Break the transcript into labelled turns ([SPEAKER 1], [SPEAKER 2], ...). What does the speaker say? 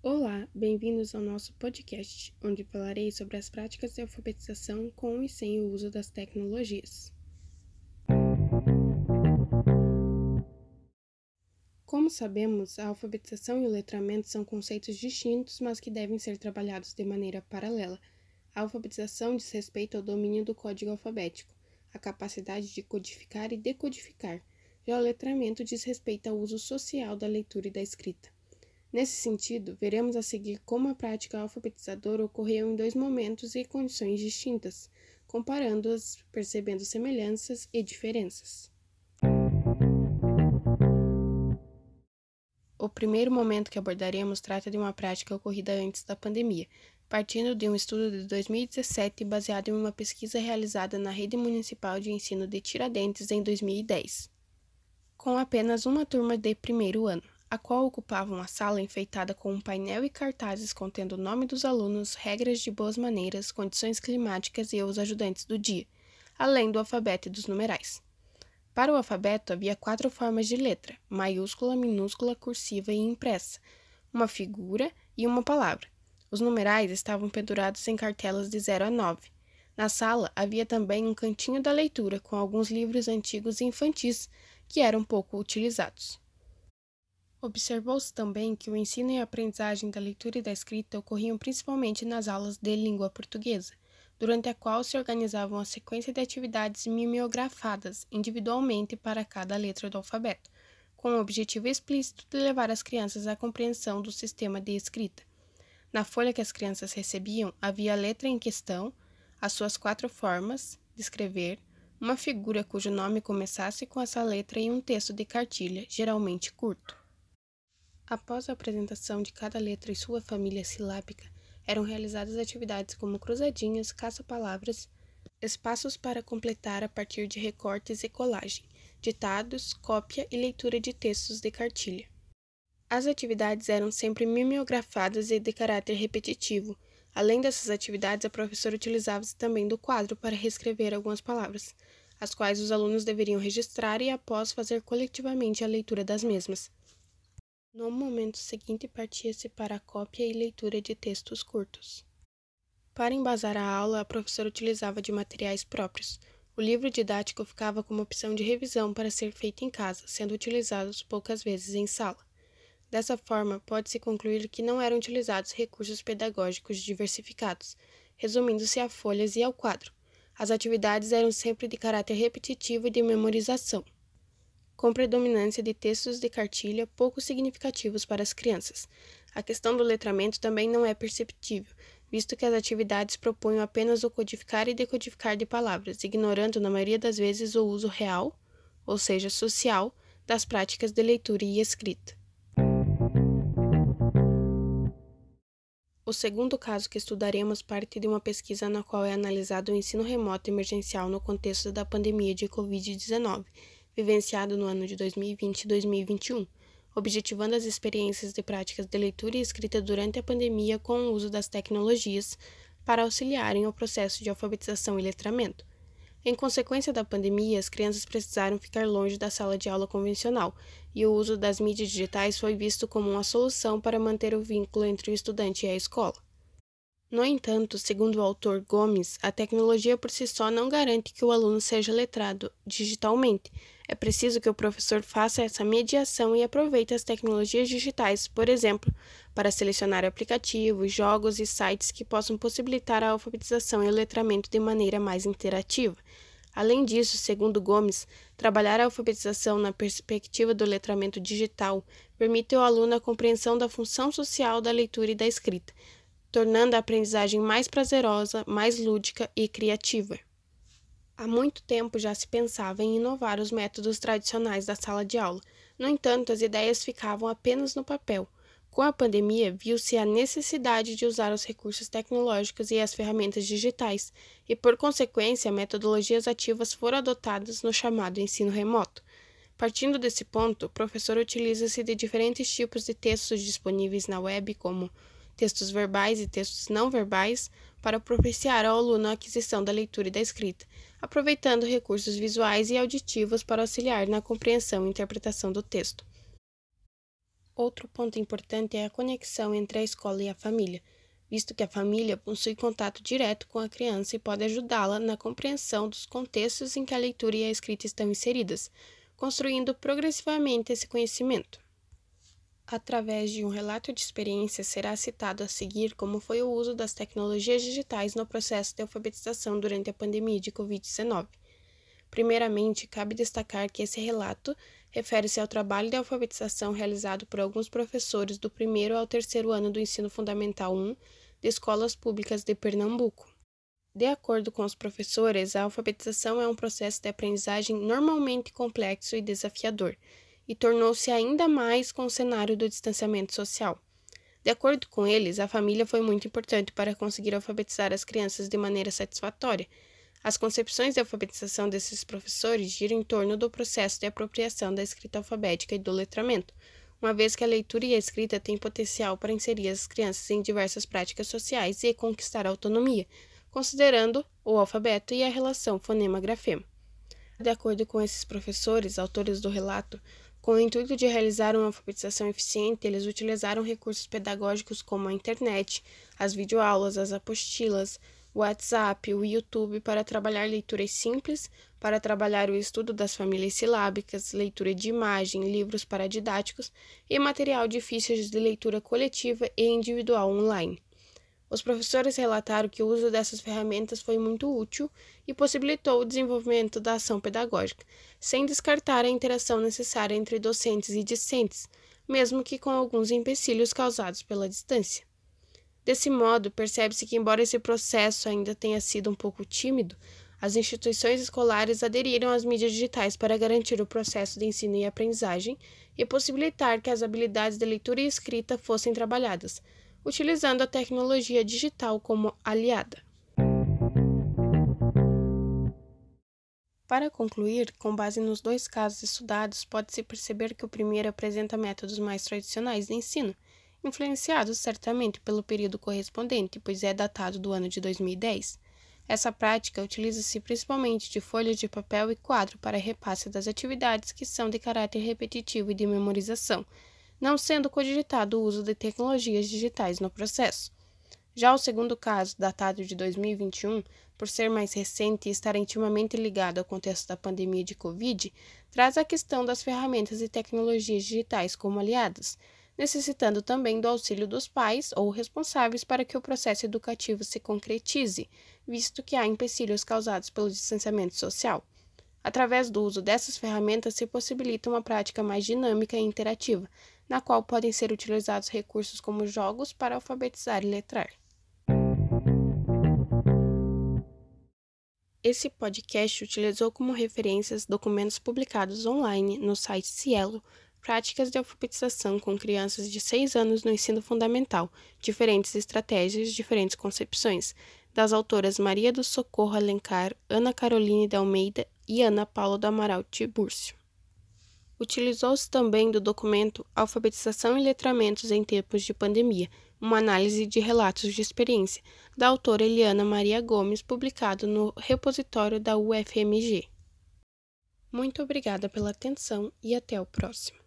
[SPEAKER 1] Olá, bem-vindos ao nosso podcast, onde falarei sobre as práticas de alfabetização com e sem o uso das tecnologias. Como sabemos, a alfabetização e o letramento são conceitos distintos, mas que devem ser trabalhados de maneira paralela. A alfabetização diz respeito ao domínio do código alfabético, a capacidade de codificar e decodificar. Já o letramento diz respeito ao uso social da leitura e da escrita. Nesse sentido, veremos a seguir como a prática alfabetizadora ocorreu em dois momentos e condições distintas, comparando-as, percebendo semelhanças e diferenças. O primeiro momento que abordaremos trata de uma prática ocorrida antes da pandemia, partindo de um estudo de 2017 baseado em uma pesquisa realizada na Rede Municipal de Ensino de Tiradentes em 2010, com apenas uma turma de primeiro ano, a qual ocupava uma sala enfeitada com um painel e cartazes contendo o nome dos alunos, regras de boas maneiras, condições climáticas e os ajudantes do dia, além do alfabeto e dos numerais. Para o alfabeto havia quatro formas de letra: maiúscula, minúscula, cursiva e impressa, uma figura e uma palavra. Os numerais estavam pendurados em cartelas de 0 a 9. Na sala havia também um cantinho da leitura com alguns livros antigos e infantis que eram pouco utilizados. Observou-se também que o ensino e a aprendizagem da leitura e da escrita ocorriam principalmente nas aulas de língua portuguesa, durante a qual se organizava uma sequência de atividades mimeografadas individualmente para cada letra do alfabeto, com o objetivo explícito de levar as crianças à compreensão do sistema de escrita. Na folha que as crianças recebiam havia a letra em questão, as suas quatro formas de escrever, uma figura cujo nome começasse com essa letra e um texto de cartilha, geralmente curto. Após a apresentação de cada letra e sua família silábica, eram realizadas atividades como cruzadinhas, caça-palavras, espaços para completar a partir de recortes e colagem, ditados, cópia e leitura de textos de cartilha. As atividades eram sempre mimeografadas e de caráter repetitivo. Além dessas atividades, a professora utilizava-se também do quadro para reescrever algumas palavras, as quais os alunos deveriam registrar e após fazer coletivamente a leitura das mesmas. No momento seguinte, partia-se para a cópia e leitura de textos curtos. Para embasar a aula, a professora utilizava de materiais próprios. O livro didático ficava como opção de revisão para ser feito em casa, sendo utilizados poucas vezes em sala. Dessa forma, pode-se concluir que não eram utilizados recursos pedagógicos diversificados, resumindo-se a folhas e ao quadro. As atividades eram sempre de caráter repetitivo e de memorização com predominância de textos de cartilha pouco significativos para as crianças. A questão do letramento também não é perceptível, visto que as atividades propunham apenas o codificar e decodificar de palavras, ignorando na maioria das vezes o uso real, ou seja, social, das práticas de leitura e escrita. O segundo caso que estudaremos parte de uma pesquisa na qual é analisado o ensino remoto emergencial no contexto da pandemia de Covid-19 vivenciado no ano de 2020 e 2021, objetivando as experiências de práticas de leitura e escrita durante a pandemia com o uso das tecnologias para auxiliarem o processo de alfabetização e letramento. Em consequência da pandemia, as crianças precisaram ficar longe da sala de aula convencional, e o uso das mídias digitais foi visto como uma solução para manter o vínculo entre o estudante e a escola. No entanto, segundo o autor Gomes, a tecnologia por si só não garante que o aluno seja letrado digitalmente. É preciso que o professor faça essa mediação e aproveite as tecnologias digitais, por exemplo, para selecionar aplicativos, jogos e sites que possam possibilitar a alfabetização e o letramento de maneira mais interativa. Além disso, segundo Gomes, trabalhar a alfabetização na perspectiva do letramento digital permite ao aluno a compreensão da função social da leitura e da escrita, tornando a aprendizagem mais prazerosa, mais lúdica e criativa. Há muito tempo já se pensava em inovar os métodos tradicionais da sala de aula. No entanto, as ideias ficavam apenas no papel. Com a pandemia, viu-se a necessidade de usar os recursos tecnológicos e as ferramentas digitais, e, por consequência, metodologias ativas foram adotadas no chamado ensino remoto. Partindo desse ponto, o professor utiliza-se de diferentes tipos de textos disponíveis na web, como textos verbais e textos não verbais, para propiciar ao aluno a aquisição da leitura e da escrita, aproveitando recursos visuais e auditivos para auxiliar na compreensão e interpretação do texto. Outro ponto importante é a conexão entre a escola e a família, visto que a família possui contato direto com a criança e pode ajudá-la na compreensão dos contextos em que a leitura e a escrita estão inseridas, construindo progressivamente esse conhecimento. Através de um relato de experiência, será citado a seguir como foi o uso das tecnologias digitais no processo de alfabetização durante a pandemia de Covid-19. Primeiramente, cabe destacar que esse relato refere-se ao trabalho de alfabetização realizado por alguns professores do primeiro ao terceiro ano do ensino fundamental 1 de escolas públicas de Pernambuco. De acordo com os professores, a alfabetização é um processo de aprendizagem normalmente complexo e desafiador e tornou-se ainda mais com o cenário do distanciamento social. De acordo com eles, a família foi muito importante para conseguir alfabetizar as crianças de maneira satisfatória. As concepções de alfabetização desses professores giram em torno do processo de apropriação da escrita alfabética e do letramento, uma vez que a leitura e a escrita têm potencial para inserir as crianças em diversas práticas sociais e conquistar a autonomia, considerando o alfabeto e a relação fonema-grafema. De acordo com esses professores, autores do relato, com o intuito de realizar uma alfabetização eficiente, eles utilizaram recursos pedagógicos como a internet, as videoaulas, as apostilas, o WhatsApp, o YouTube para trabalhar leituras simples, para trabalhar o estudo das famílias silábicas, leitura de imagem, livros paradidáticos e material difícil de leitura coletiva e individual online. Os professores relataram que o uso dessas ferramentas foi muito útil e possibilitou o desenvolvimento da ação pedagógica, sem descartar a interação necessária entre docentes e discentes, mesmo que com alguns empecilhos causados pela distância. Desse modo, percebe-se que, embora esse processo ainda tenha sido um pouco tímido, as instituições escolares aderiram às mídias digitais para garantir o processo de ensino e aprendizagem e possibilitar que as habilidades de leitura e escrita fossem trabalhadas, utilizando a tecnologia digital como aliada. Para concluir, com base nos dois casos estudados, pode-se perceber que o primeiro apresenta métodos mais tradicionais de ensino, influenciados certamente pelo período correspondente, pois é datado do ano de 2010. Essa prática utiliza-se principalmente de folhas de papel e quadro para repasse das atividades que são de caráter repetitivo e de memorização, não sendo cogitado o uso de tecnologias digitais no processo. Já o segundo caso, datado de 2021, por ser mais recente e estar intimamente ligado ao contexto da pandemia de Covid, traz a questão das ferramentas e tecnologias digitais como aliadas, necessitando também do auxílio dos pais ou responsáveis para que o processo educativo se concretize, visto que há empecilhos causados pelo distanciamento social. Através do uso dessas ferramentas se possibilita uma prática mais dinâmica e interativa, na qual podem ser utilizados recursos como jogos para alfabetizar e letrar. Esse podcast utilizou como referências documentos publicados online no site Cielo, Práticas de alfabetização com crianças de 6 anos no ensino fundamental, diferentes estratégias, diferentes concepções, das autoras Maria do Socorro Alencar, Ana Caroline de Almeida e Ana Paula do Amaral Tibúrcio. Utilizou-se também do documento Alfabetização e Letramentos em Tempos de Pandemia, uma análise de relatos de experiência, da autora Eliana Maria Gomes, publicado no repositório da UFMG. Muito obrigada pela atenção e até o próximo.